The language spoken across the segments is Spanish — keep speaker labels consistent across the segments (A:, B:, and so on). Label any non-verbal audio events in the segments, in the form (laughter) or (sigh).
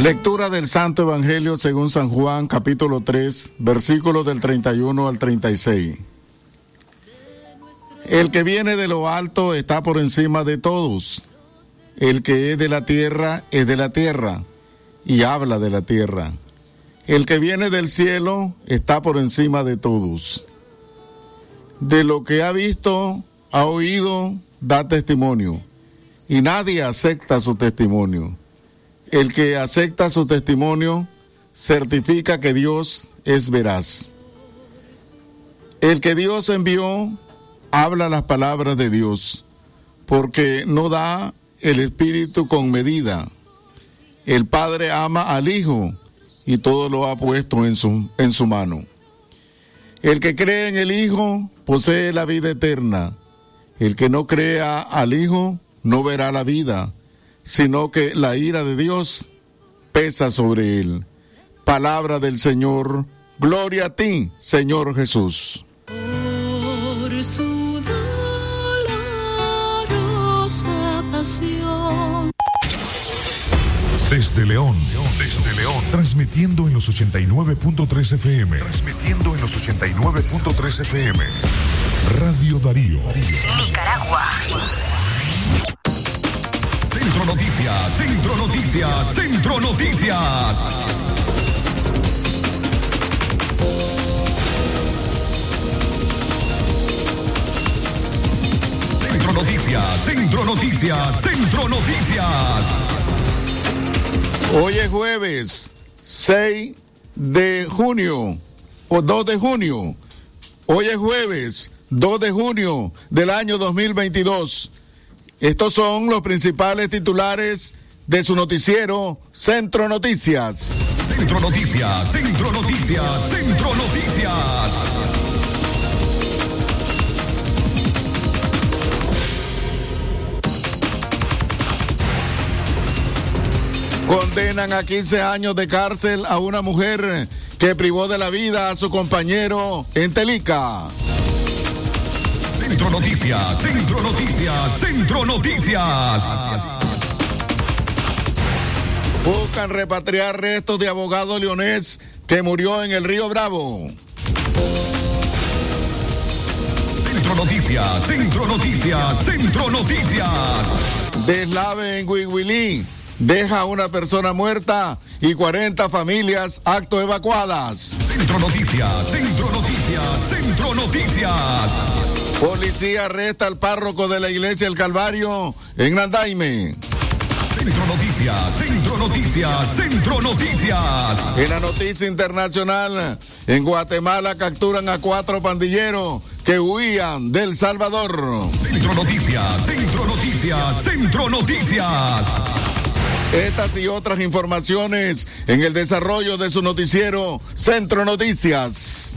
A: Lectura del Santo Evangelio según San Juan, capítulo 3, versículos del 31 al 36. El que viene de lo alto está por encima de todos. El que es de la tierra es de la tierra y habla de la tierra. El que viene del cielo está por encima de todos. De lo que ha visto, ha oído, da testimonio. Y nadie acepta su testimonio. El que acepta su testimonio certifica que Dios es veraz. El que Dios envió habla las palabras de Dios, porque no da el Espíritu con medida. El Padre ama al Hijo y todo lo ha puesto en su, en su mano. El que cree en el Hijo posee la vida eterna. El que no crea al Hijo no verá la vida, sino que la ira de Dios pesa sobre él. Palabra del Señor, gloria a ti, Señor Jesús.
B: Por su dolorosa pasión.
C: Desde León, desde León, transmitiendo en los 89.3 FM, transmitiendo en los 89.3 FM. Radio Darío.
D: Nicaragua.
C: Centro Noticias, Centro Noticias, Centro Noticias. Centro Noticias, Centro Noticias, Centro Noticias.
A: Hoy es jueves 6 de junio o 2 de junio. Hoy es jueves 2 de junio del año 2022. Estos son los principales titulares de su noticiero Centro Noticias.
C: Centro Noticias, Centro Noticias, Centro Noticias.
A: Condenan a 15 años de cárcel a una mujer que privó de la vida a su compañero en Telica.
C: Centro Noticias, Centro Noticias, Centro Noticias.
A: Buscan repatriar restos de abogado leonés que murió en el río Bravo.
C: Centro Noticias, Centro Noticias, Centro Noticias.
A: Deslave en Huihuilí deja a una persona muerta y 40 familias acto evacuadas.
C: Centro Noticias, Centro Noticias, Centro Noticias.
A: Policía arresta al párroco de la iglesia El Calvario en Nandaime.
C: Centro Noticias, Centro Noticias, Centro Noticias.
A: En la noticia internacional, en Guatemala capturan a cuatro pandilleros que huían del Salvador.
C: Centro Noticias, Centro Noticias, Centro Noticias.
A: Estas y otras informaciones en el desarrollo de su noticiero Centro Noticias.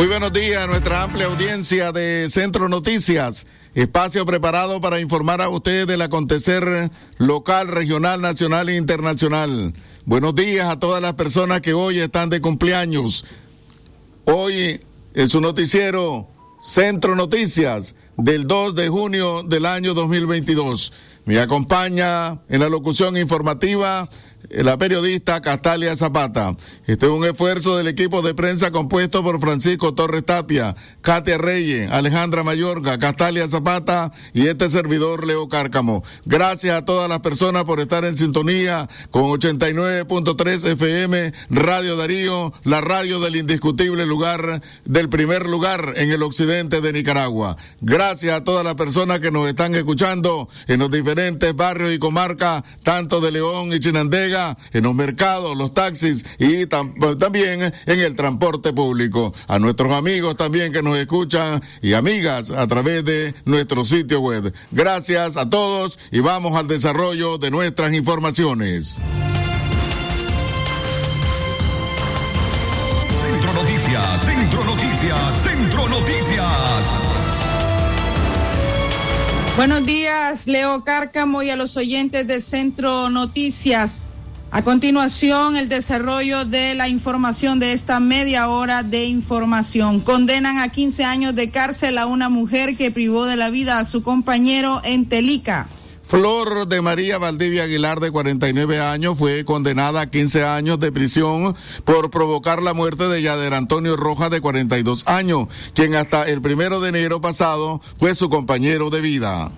A: Muy buenos días a nuestra amplia audiencia de Centro Noticias, espacio preparado para informar a ustedes del acontecer local, regional, nacional e internacional. Buenos días a todas las personas que hoy están de cumpleaños. Hoy en su noticiero Centro Noticias del 2 de junio del año 2022. Me acompaña en la locución informativa la periodista Castalia Zapata. Este es un esfuerzo del equipo de prensa compuesto por Francisco Torres Tapia, Katia Reyes, Alejandra Mayorga, Castalia Zapata y este servidor Leo Cárcamo. Gracias a todas las personas por estar en sintonía con 89.3 FM, Radio Darío, la radio del indiscutible lugar, del primer lugar en el occidente de Nicaragua. Gracias a todas las personas que nos están escuchando en los diferentes barrios y comarcas, tanto de León y Chinandega, en los mercados, los taxis y también en el transporte público. A nuestros amigos también que nos escuchan y amigas a través de nuestro sitio web. Gracias a todos y vamos al desarrollo de nuestras informaciones.
C: Centro Noticias, Centro Noticias, Centro Noticias.
D: Buenos días, Leo Cárcamo y a los oyentes de Centro Noticias. A continuación, el desarrollo de la información de esta media hora de información. Condenan a 15 años de cárcel a una mujer que privó de la vida a su compañero en Telica.
A: Flor de María Valdivia Aguilar, de 49 años, fue condenada a 15 años de prisión por provocar la muerte de Yader Antonio Rojas, de 42 años, quien hasta el primero de enero pasado fue su compañero de vida.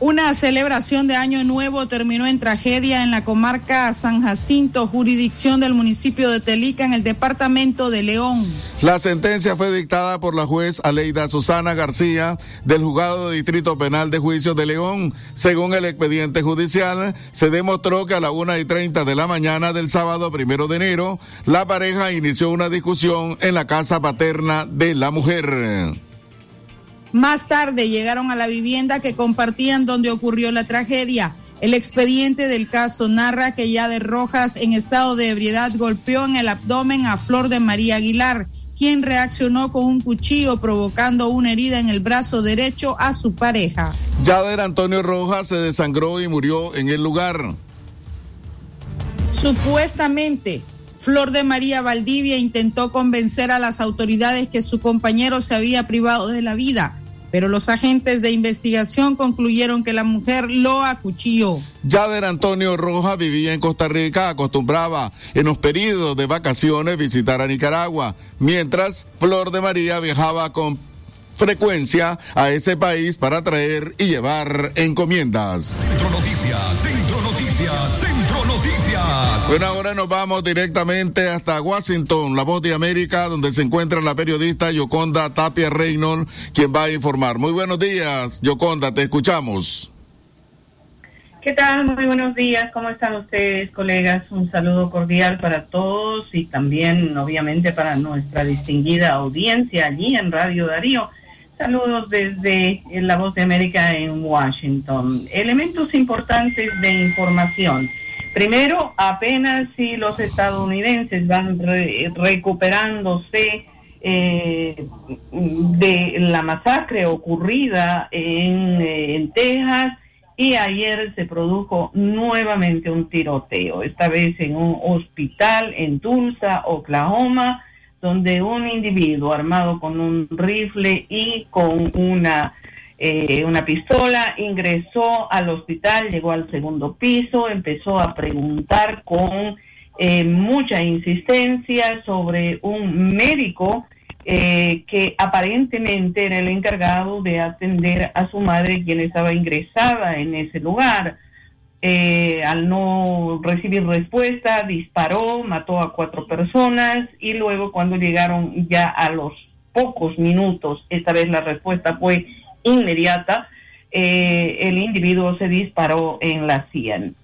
D: Una celebración de Año Nuevo terminó en tragedia en la comarca San Jacinto, jurisdicción del municipio de Telica, en el departamento de León.
A: La sentencia fue dictada por la juez Aleida Susana García del Juzgado de Distrito Penal de Juicio de León. Según el expediente judicial, se demostró que a la una y treinta de la mañana del sábado primero de enero, la pareja inició una discusión en la casa paterna de la mujer.
D: Más tarde llegaron a la vivienda que compartían donde ocurrió la tragedia. El expediente del caso narra que ya de Rojas en estado de ebriedad golpeó en el abdomen a Flor de María Aguilar, quien reaccionó con un cuchillo provocando una herida en el brazo derecho a su pareja.
A: Yader Antonio Rojas se desangró y murió en el lugar.
D: Supuestamente, Flor de María Valdivia intentó convencer a las autoridades que su compañero se había privado de la vida, pero los agentes de investigación concluyeron que la mujer lo acuchilló.
A: Yader Antonio Rojas vivía en Costa Rica, acostumbraba en los periodos de vacaciones visitar a Nicaragua, mientras Flor de María viajaba con frecuencia a ese país para traer y llevar encomiendas.
C: Centro Noticias, Centro Noticias, Centro Noticias.
A: Bueno, ahora nos vamos directamente hasta Washington, la voz de América, donde se encuentra la periodista Yoconda Tapia Reynolds, quien va a informar. Muy buenos días, Yoconda, te escuchamos.
E: ¿Qué tal? Muy buenos días. ¿Cómo están ustedes, colegas? Un saludo cordial para todos y también, obviamente, para nuestra distinguida audiencia allí en Radio Darío. Saludos desde La Voz de América en Washington. Elementos importantes de información. Primero, apenas si los estadounidenses van re- recuperándose eh, de la masacre ocurrida eh, en Texas y ayer se produjo nuevamente un tiroteo, esta vez en un hospital en Tulsa, Oklahoma, donde un individuo armado con un rifle y con una, eh, una pistola ingresó al hospital, llegó al segundo piso, empezó a preguntar con eh, mucha insistencia sobre un médico eh, que aparentemente era el encargado de atender a su madre, quien estaba ingresada en ese lugar. Eh, al no recibir respuesta, disparó, mató a cuatro personas y luego cuando llegaron ya a los pocos minutos, esta vez la respuesta fue inmediata, eh, el individuo se disparó en la sien.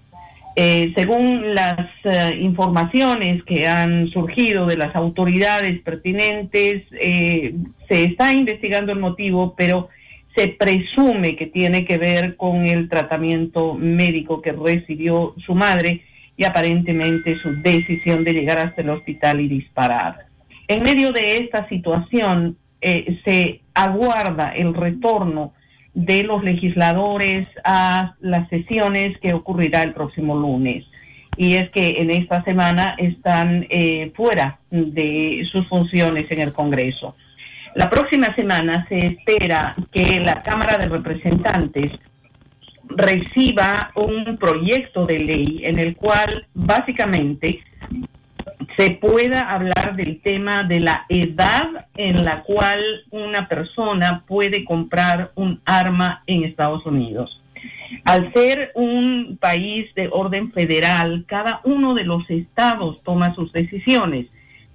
E: Eh, según las eh, informaciones que han surgido de las autoridades pertinentes, se está investigando el motivo, pero se presume que tiene que ver con el tratamiento médico que recibió su madre y aparentemente su decisión de llegar hasta el hospital y disparar. En medio de esta situación eh, se aguarda el retorno de los legisladores a las sesiones que ocurrirá el próximo lunes. Y es que en esta semana están eh, fuera de sus funciones en el Congreso. La próxima semana se espera que la Cámara de Representantes reciba un proyecto de ley en el cual básicamente se pueda hablar del tema de la edad en la cual una persona puede comprar un arma en Estados Unidos. Al ser un país de orden federal, cada uno de los estados toma sus decisiones.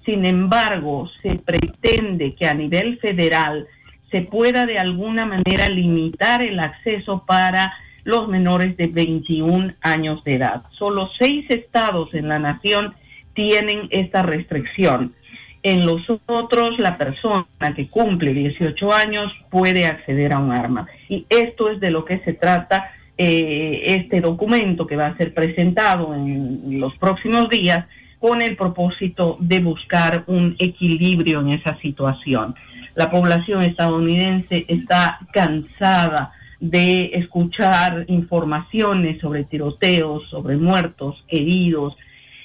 E: Sin embargo, se pretende que a nivel federal se pueda de alguna manera limitar el acceso para los menores de 21 años de edad. Solo seis estados en la nación tienen esta restricción. En los otros, la persona que cumple 18 años puede acceder a un arma. Y esto es de lo que se trata eh, este documento que va a ser presentado en los próximos días con el propósito de buscar un equilibrio en esa situación. La población estadounidense está cansada de escuchar informaciones sobre tiroteos, sobre muertos, heridos,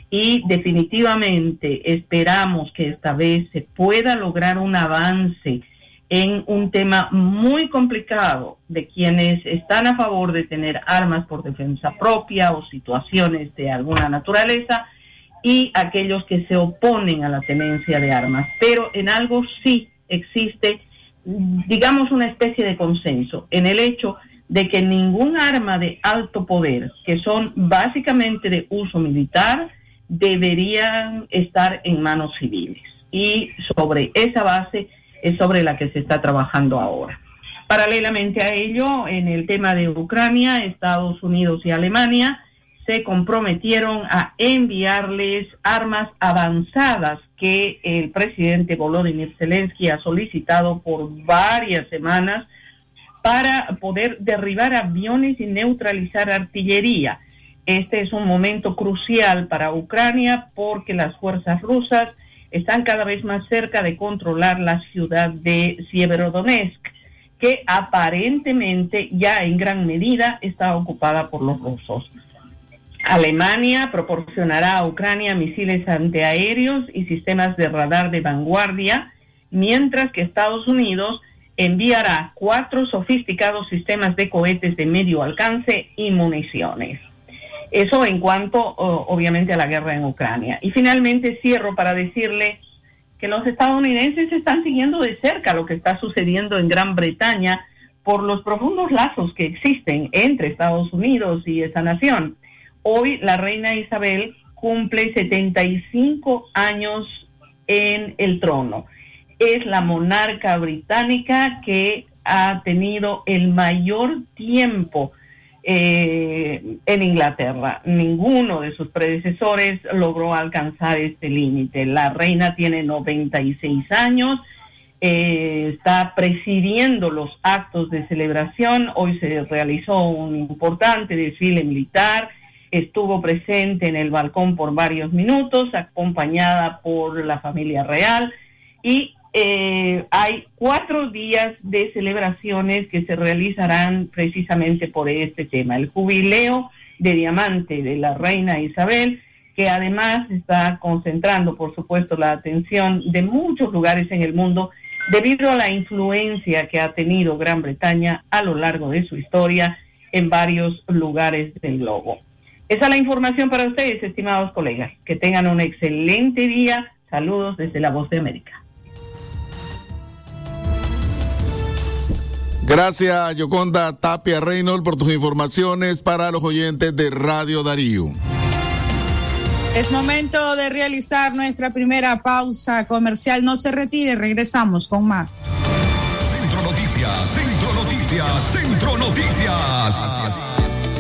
E: y definitivamente esperamos que esta vez se pueda lograr un avance en un tema muy complicado de quienes están a favor de tener armas por defensa propia o situaciones de alguna naturaleza y aquellos que se oponen a la tenencia de armas. Pero en algo sí existe, digamos, una especie de consenso en el hecho de que ningún arma de alto poder, que son básicamente de uso militar, deberían estar en manos civiles. Y sobre esa base es sobre la que se está trabajando ahora. Paralelamente a ello, en el tema de Ucrania, Estados Unidos y Alemania se comprometieron a enviarles armas avanzadas que el presidente Volodymyr Zelensky ha solicitado por varias semanas para poder derribar aviones y neutralizar artillería. Este es un momento crucial para Ucrania porque las fuerzas rusas están cada vez más cerca de controlar la ciudad de Sieverodonetsk, que aparentemente ya en gran medida está ocupada por los rusos. Alemania proporcionará a Ucrania misiles antiaéreos y sistemas de radar de vanguardia, mientras que Estados Unidos enviará cuatro sofisticados sistemas de cohetes de medio alcance y municiones. Eso en cuanto, obviamente, a la guerra en Ucrania. Y finalmente cierro para decirle que los estadounidenses están siguiendo de cerca lo que está sucediendo en Gran Bretaña por los profundos lazos que existen entre Estados Unidos y esa nación. Hoy la reina Isabel cumple 75 años en el trono. Es la monarca británica que ha tenido el mayor tiempo eh, en Inglaterra. Ninguno de sus predecesores logró alcanzar este límite. La reina tiene 96 años, eh, está presidiendo los actos de celebración. Hoy se realizó un importante desfile militar. Estuvo presente en el balcón por varios minutos, acompañada por la familia real y eh, hay cuatro días de celebraciones que se realizarán precisamente por este tema. El jubileo de diamante de la reina Isabel, que además está concentrando, por supuesto, la atención de muchos lugares en el mundo debido a la influencia que ha tenido Gran Bretaña a lo largo de su historia en varios lugares del globo. Esa es la información para ustedes, estimados colegas. Que tengan un excelente día. Saludos desde la Voz de América.
A: Gracias, Yoconda Tapia Reynolds, por tus informaciones para los oyentes de Radio Darío.
D: Es momento de realizar nuestra primera pausa comercial. No se retire, regresamos con más.
C: Centro Noticias, Centro Noticias, Centro Noticias.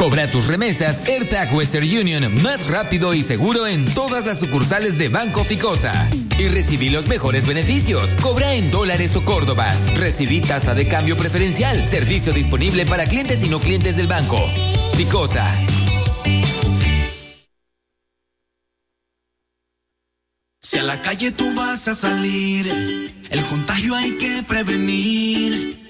F: Cobra tus remesas AirTag Western Union más rápido y seguro en todas las sucursales de Banco Ficosa. Y recibí los mejores beneficios. Cobra en dólares o córdobas. Recibí tasa de cambio preferencial. Servicio disponible para clientes y no clientes del banco. Ficosa.
G: Si a la calle tú vas a salir, el contagio hay que prevenir.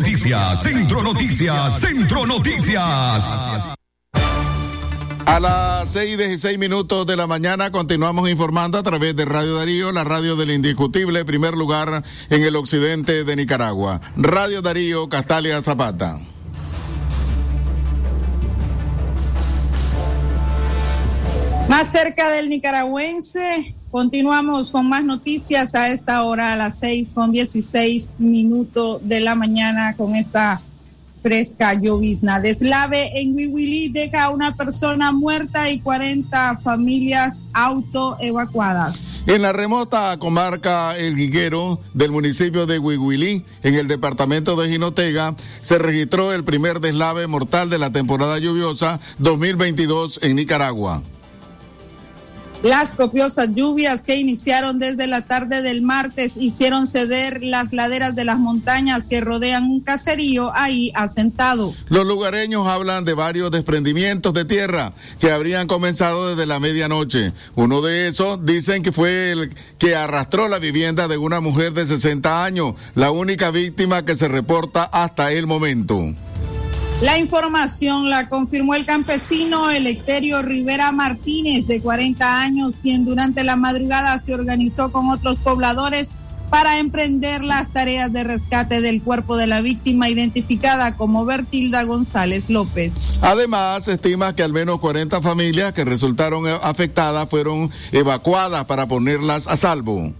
C: Noticias, Centro Noticias, Centro Noticias.
A: A las 6 y 16 minutos de la mañana continuamos informando a través de Radio Darío, la radio del indiscutible primer lugar en el occidente de Nicaragua. Radio Darío, Castalia Zapata.
D: Más cerca del nicaragüense, continuamos con más noticias a esta hora, a las 6 con 16 minutos de la mañana, con esta fresca llovizna. Deslave en Huihuilí deja una persona muerta y 40 familias autoevacuadas.
A: En la remota comarca El Guiguero del municipio de Huihuilí, en el departamento de Jinotega, se registró el primer deslave mortal de la temporada lluviosa 2022 en Nicaragua.
D: Las copiosas lluvias que iniciaron desde la tarde del martes hicieron ceder las laderas de las montañas que rodean un caserío ahí asentado.
A: Los lugareños hablan de varios desprendimientos de tierra que habrían comenzado desde la medianoche. Uno de esos dicen que fue el que arrastró la vivienda de una mujer de 60 años, la única víctima que se reporta hasta el momento.
D: La información la confirmó el campesino Electerio Rivera Martínez, de 40 años, quien durante la madrugada se organizó con otros pobladores para emprender las tareas de rescate del cuerpo de la víctima identificada como Bertilda González López.
A: Además, estima que al menos 40 familias que resultaron afectadas fueron evacuadas para ponerlas a salvo.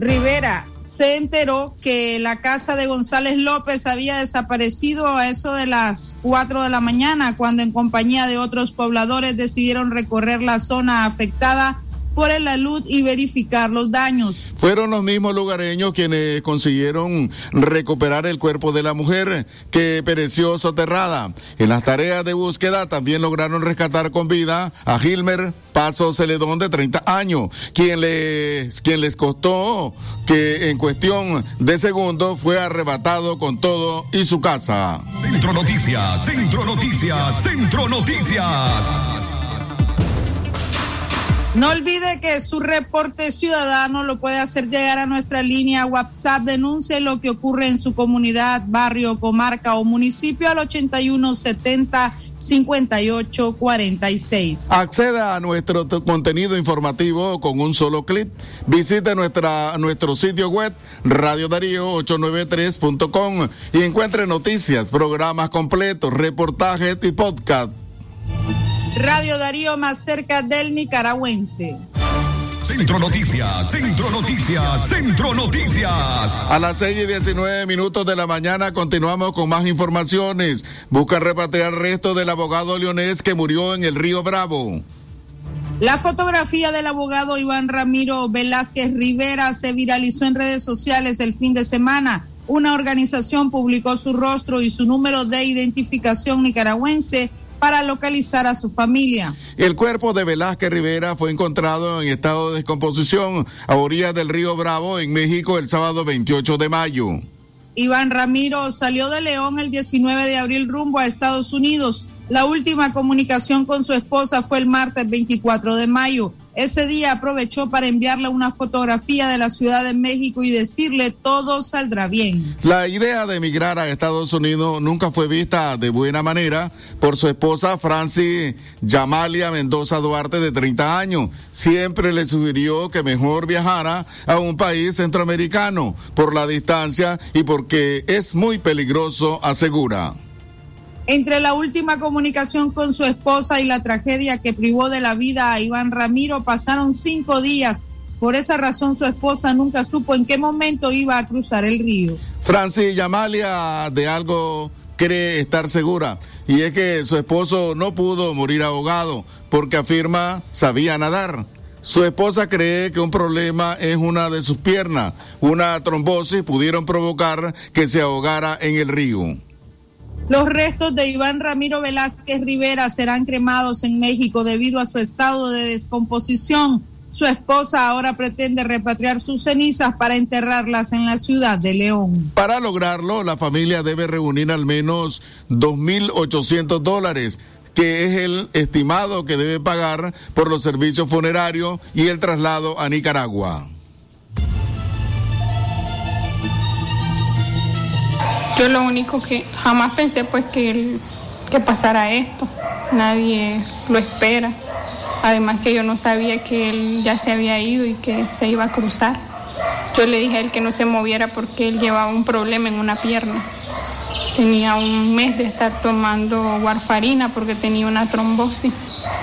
D: Rivera se enteró que la casa de González López había desaparecido a eso de las 4 de la mañana, cuando en compañía de otros pobladores decidieron recorrer la zona afectada por el alud y verificar los daños.
A: Fueron los mismos lugareños quienes consiguieron recuperar el cuerpo de la mujer que pereció soterrada. En las tareas de búsqueda también lograron rescatar con vida a Gilmer Paso Celedón de 30 años, quien les, quien les costó que en cuestión de segundos fue arrebatado con todo y su casa.
C: Centro Noticias, Centro Noticias, Centro Noticias.
D: No olvide que su reporte ciudadano lo puede hacer llegar a nuestra línea WhatsApp. Denuncie lo que ocurre en su comunidad, barrio, comarca o municipio al 8170 5846.
A: Acceda a nuestro contenido informativo con un solo clic. Visite nuestra, nuestro sitio web radiodarío893.com y encuentre noticias, programas completos, reportajes y podcast.
D: Radio Darío más cerca del nicaragüense.
C: Centro Noticias, Centro Noticias, Centro Noticias.
A: A las 6 y 19 minutos de la mañana continuamos con más informaciones. Busca repatriar resto del abogado leonés que murió en el río Bravo.
D: La fotografía del abogado Iván Ramiro Velázquez Rivera se viralizó en redes sociales el fin de semana. Una organización publicó su rostro y su número de identificación nicaragüense para localizar a su familia.
A: El cuerpo de Velázquez Rivera fue encontrado en estado de descomposición a orillas del río Bravo, en México, el sábado 28 de mayo.
D: Iván Ramiro salió de León el 19 de abril rumbo a Estados Unidos. La última comunicación con su esposa fue el martes 24 de mayo. Ese día aprovechó para enviarle una fotografía de la Ciudad de México y decirle todo saldrá bien.
A: La idea de emigrar a Estados Unidos nunca fue vista de buena manera por su esposa Francis Yamalia Mendoza Duarte de 30 años. Siempre le sugirió que mejor viajara a un país centroamericano por la distancia y porque es muy peligroso, asegura.
D: Entre la última comunicación con su esposa y la tragedia que privó de la vida a Iván Ramiro pasaron cinco días. Por esa razón su esposa nunca supo en qué momento iba a cruzar el río.
A: Francis Yamalia de algo cree estar segura y es que su esposo no pudo morir ahogado porque afirma sabía nadar. Su esposa cree que un problema es una de sus piernas. Una trombosis pudieron provocar que se ahogara en el río.
D: Los restos de Iván Ramiro Velázquez Rivera serán cremados en México debido a su estado de descomposición. Su esposa ahora pretende repatriar sus cenizas para enterrarlas en la ciudad de León.
A: Para lograrlo, la familia debe reunir al menos 2.800 dólares que es el estimado que debe pagar por los servicios funerarios y el traslado a Nicaragua.
H: Yo lo único que jamás pensé pues que, que pasara esto. Nadie lo espera. Además que yo no sabía que él ya se había ido y que se iba a cruzar. Yo le dije a él que no se moviera porque él llevaba un problema en una pierna. Tenía un mes de estar tomando warfarina porque tenía una trombosis.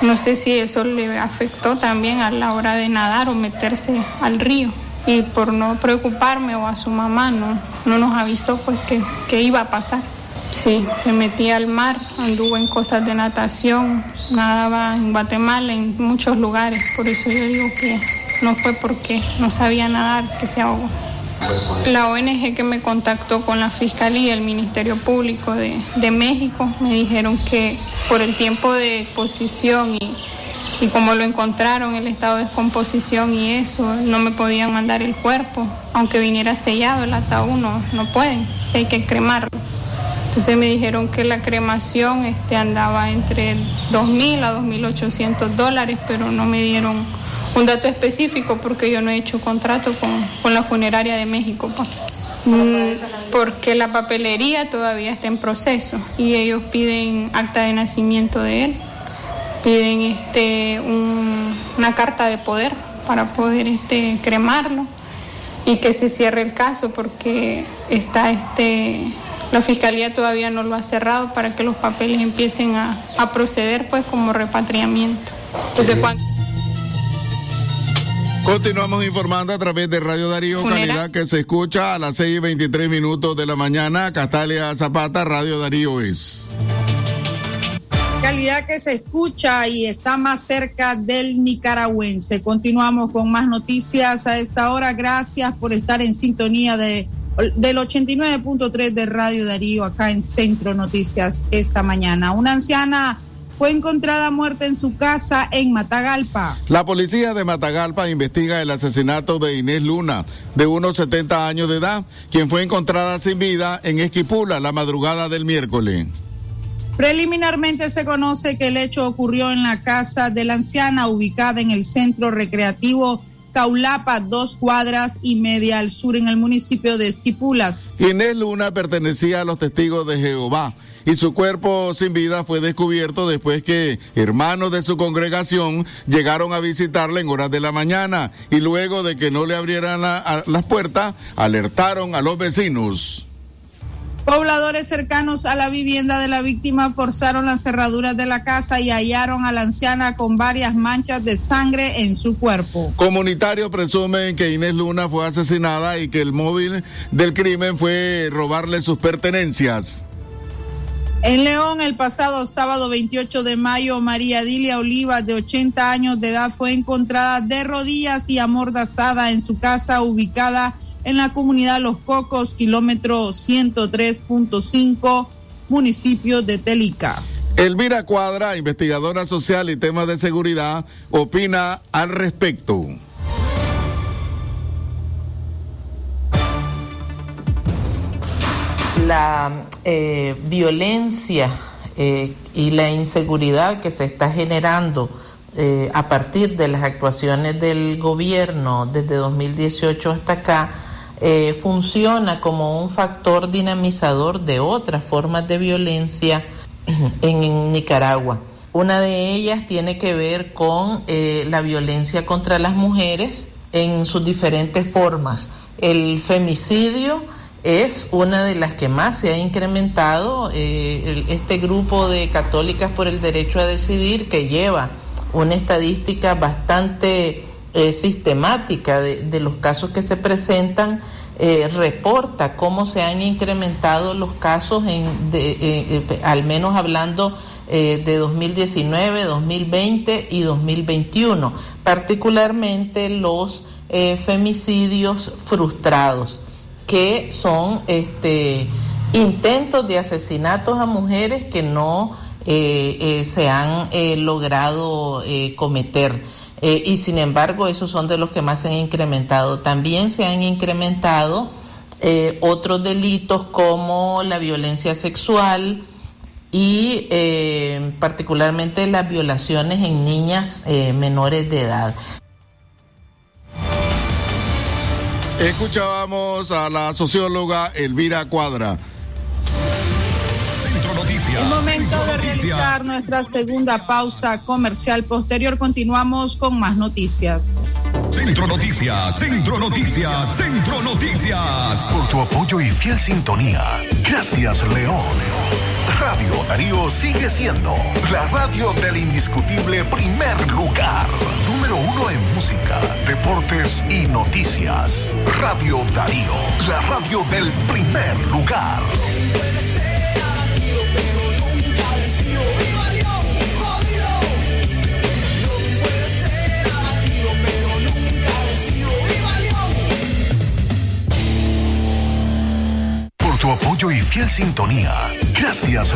H: No sé si eso le afectó también a la hora de nadar o meterse al río y por no preocuparme o a su mamá no, no nos avisó pues que, que iba a pasar. Sí, se metía al mar, anduvo en cosas de natación, nadaba en Guatemala, en muchos lugares, por eso yo digo que no fue porque no sabía nadar que se ahogó. La ONG que me contactó con la Fiscalía, el Ministerio Público de, de México, me dijeron que por el tiempo de exposición y y como lo encontraron en el estado de descomposición y eso, no me podían mandar el cuerpo, aunque viniera sellado el ataúd, no, no pueden, hay que cremarlo. Entonces me dijeron que la cremación este, andaba entre 2.000 a 2.800 dólares, pero no me dieron un dato específico porque yo no he hecho contrato con, con la funeraria de México. Pa. Mm, porque la papelería todavía está en proceso y ellos piden acta de nacimiento de él piden este, un, una carta de poder para poder este, cremarlo y que se cierre el caso porque está este, la fiscalía todavía no lo ha cerrado para que los papeles empiecen a, a proceder pues como repatriamiento. Entonces, cuando...
A: Continuamos informando a través de Radio Darío, calidad que se escucha a las 6 y 23 minutos de la mañana. Castalia Zapata, Radio Darío es
D: calidad que se escucha y está más cerca del nicaragüense. Continuamos con más noticias a esta hora. Gracias por estar en sintonía de, del 89.3 de Radio Darío acá en Centro Noticias esta mañana. Una anciana fue encontrada muerta en su casa en Matagalpa.
A: La policía de Matagalpa investiga el asesinato de Inés Luna, de unos 70 años de edad, quien fue encontrada sin vida en Esquipula la madrugada del miércoles.
D: Preliminarmente se conoce que el hecho ocurrió en la casa de la anciana ubicada en el centro recreativo Caulapa, dos cuadras y media al sur en el municipio de Esquipulas.
A: Inés Luna pertenecía a los testigos de Jehová y su cuerpo sin vida fue descubierto después que hermanos de su congregación llegaron a visitarla en horas de la mañana y luego de que no le abrieran la, las puertas, alertaron a los vecinos.
D: Pobladores cercanos a la vivienda de la víctima forzaron las cerraduras de la casa y hallaron a la anciana con varias manchas de sangre en su cuerpo.
A: Comunitarios presumen que Inés Luna fue asesinada y que el móvil del crimen fue robarle sus pertenencias.
D: En León, el pasado sábado 28 de mayo, María Dilia Oliva, de 80 años de edad, fue encontrada de rodillas y amordazada en su casa ubicada en la comunidad Los Cocos, kilómetro 103.5, municipio de Telica.
A: Elvira Cuadra, investigadora social y temas de seguridad, opina al respecto.
I: La eh, violencia eh, y la inseguridad que se está generando eh, a partir de las actuaciones del gobierno desde 2018 hasta acá, funciona como un factor dinamizador de otras formas de violencia (clears throat) en, Nicaragua. Una de ellas tiene que ver con eh, la violencia contra las mujeres en sus diferentes formas. El femicidio es una de las que más se ha incrementado. Eh, este grupo de católicas por el derecho a decidir que lleva una estadística bastante eh, sistemática de, los casos que se presentan eh, reporta cómo se han incrementado los casos, en, de, al menos hablando eh, de 2019, 2020 y 2021, particularmente los eh, femicidios frustrados, que son este, intentos de asesinatos a mujeres que no se han logrado cometer. Eh, y sin embargo esos son de los que más se han incrementado. También se han incrementado eh, otros delitos como la violencia sexual y eh, particularmente las violaciones en niñas menores de edad.
A: Escuchábamos a la socióloga Elvira Cuadra.
D: Es momento de realizar nuestra segunda pausa comercial. Posterior continuamos con más noticias.
C: Centro Noticias, Centro Noticias, Centro Noticias. Por tu apoyo y fiel sintonía. Gracias, León. Radio Darío sigue siendo la radio del indiscutible primer lugar. Número uno en música, deportes y noticias. Radio Darío, la radio del primer lugar. Tu apoyo y fiel sintonía. Gracias.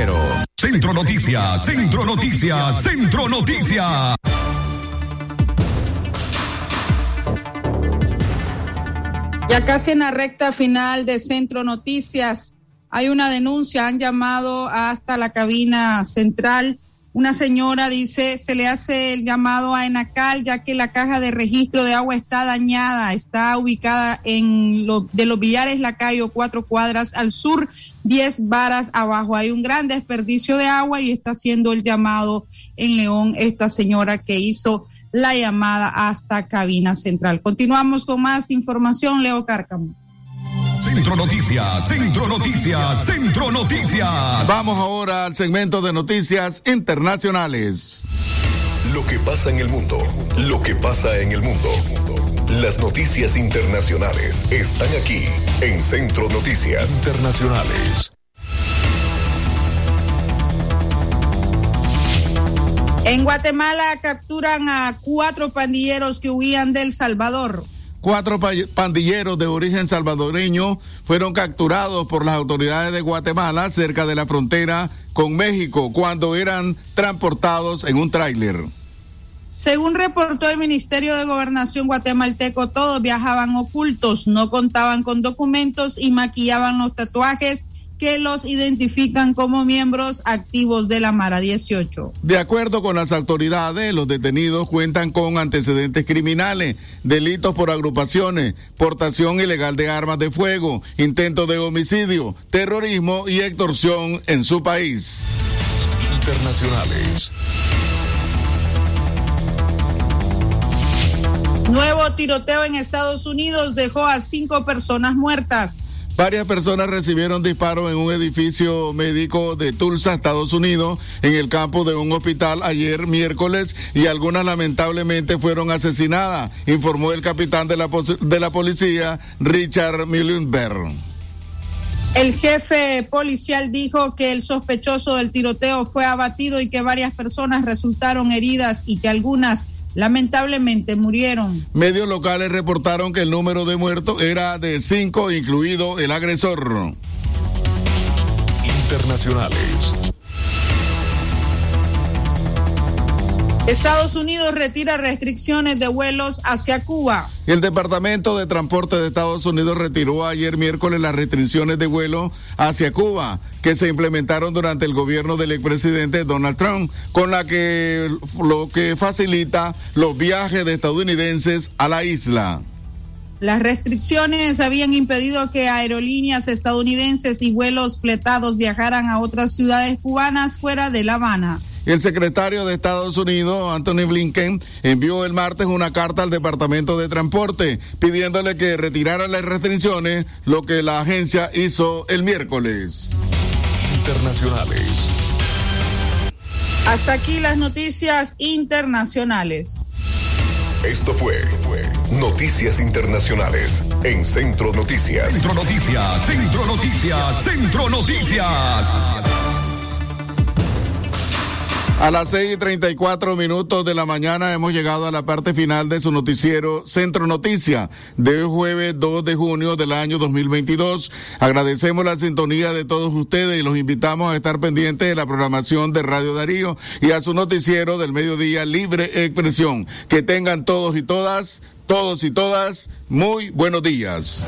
C: Centro Noticias, Centro Noticias, Centro Noticias.
D: Ya casi en la recta final de Centro Noticias hay una denuncia, han llamado hasta la cabina central. Una señora dice, se le hace el llamado a Enacal ya que la caja de registro de agua está dañada, está ubicada en lo, de los Villares Lacayo, cuatro cuadras al sur, diez varas abajo. Hay un gran desperdicio de agua y está haciendo el llamado en León esta señora que hizo la llamada hasta cabina central. Continuamos con más información, Leo Cárcamo.
C: Centro Noticias, Centro Noticias, Centro Noticias.
A: Vamos ahora al segmento de noticias internacionales.
J: Lo que pasa en el mundo, lo que pasa en el mundo. Las noticias internacionales están aquí en Centro Noticias Internacionales.
D: En Guatemala capturan a cuatro pandilleros que huían del Salvador.
A: Cuatro pandilleros de origen salvadoreño fueron capturados por las autoridades de Guatemala cerca de la frontera con México cuando eran transportados en un tráiler.
D: Según reportó el Ministerio de Gobernación guatemalteco, todos viajaban ocultos, no contaban con documentos y maquillaban los tatuajes que los identifican como miembros activos de la Mara 18.
A: De acuerdo con las autoridades, los detenidos cuentan con antecedentes criminales, delitos por agrupaciones, portación ilegal de armas de fuego, intento de homicidio, terrorismo y extorsión en su país.
J: Internacionales.
D: Nuevo tiroteo en Estados Unidos dejó a cinco personas muertas.
A: Varias personas recibieron disparos en un edificio médico de Tulsa, Estados Unidos, en el campo de un hospital ayer miércoles y algunas lamentablemente fueron asesinadas, informó el capitán de la, de la policía, Richard Millenberg.
D: El jefe policial dijo que el sospechoso del tiroteo fue abatido y que varias personas resultaron heridas y que algunas lamentablemente murieron.
A: Medios locales reportaron que el número de muertos era de cinco, incluido el agresor.
J: Internacionales.
D: Estados Unidos retira restricciones de vuelos hacia Cuba.
A: El Departamento de Transporte de Estados Unidos retiró ayer miércoles las restricciones de vuelo hacia Cuba que se implementaron durante el gobierno del expresidente Donald Trump, con la que lo que facilita los viajes de estadounidenses a la isla.
D: Las restricciones habían impedido que aerolíneas estadounidenses y vuelos fletados viajaran a otras ciudades cubanas fuera de La Habana.
A: El secretario de Estados Unidos, Anthony Blinken, envió el martes una carta al Departamento de Transporte pidiéndole que retirara las restricciones, lo que la agencia hizo el miércoles.
J: Internacionales.
D: Hasta aquí las noticias internacionales.
J: Esto fue, fue Noticias Internacionales en Centro Noticias.
C: Centro Noticias, Centro Noticias, Centro Noticias.
A: A las 6 y 34 minutos de la mañana hemos llegado a la parte final de su noticiero Centro Noticia de jueves 2 de junio del año 2022. Agradecemos la sintonía de todos ustedes y los invitamos a estar pendientes de la programación de Radio Darío y a su noticiero del mediodía Libre Expresión. Que tengan todos y todas, todos y todas, muy buenos días.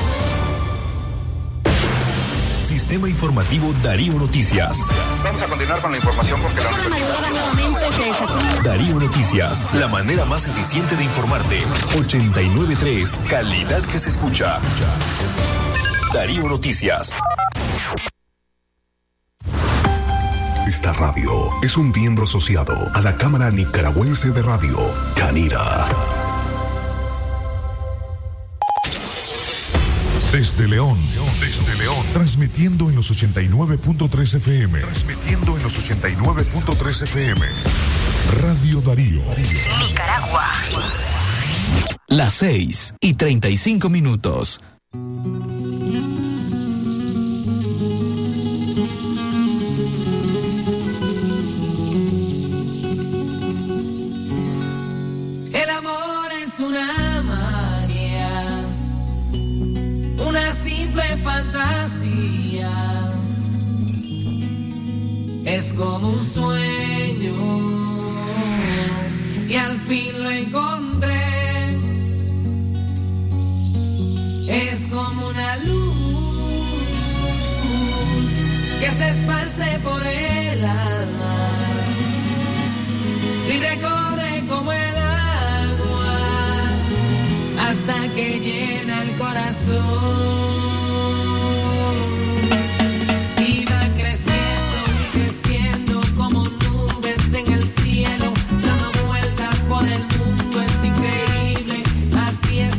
J: Sistema Informativo Darío Noticias.
K: Vamos a continuar con la información porque la
J: Darío Noticias, la manera más eficiente de informarte. 893, calidad que se escucha. Darío Noticias. Esta radio es un miembro asociado a la Cámara Nicaragüense de Radio, Canira.
L: Desde León, desde León, transmitiendo en los 89.3 FM. Transmitiendo en los 89.3 FM. Radio Darío.
F: Nicaragua. Las 6 y 35 minutos.
M: Fantasía. Es como un sueño y al fin lo encontré. Es como una luz que se esparce por el alma y recorre como el agua hasta que llena el corazón.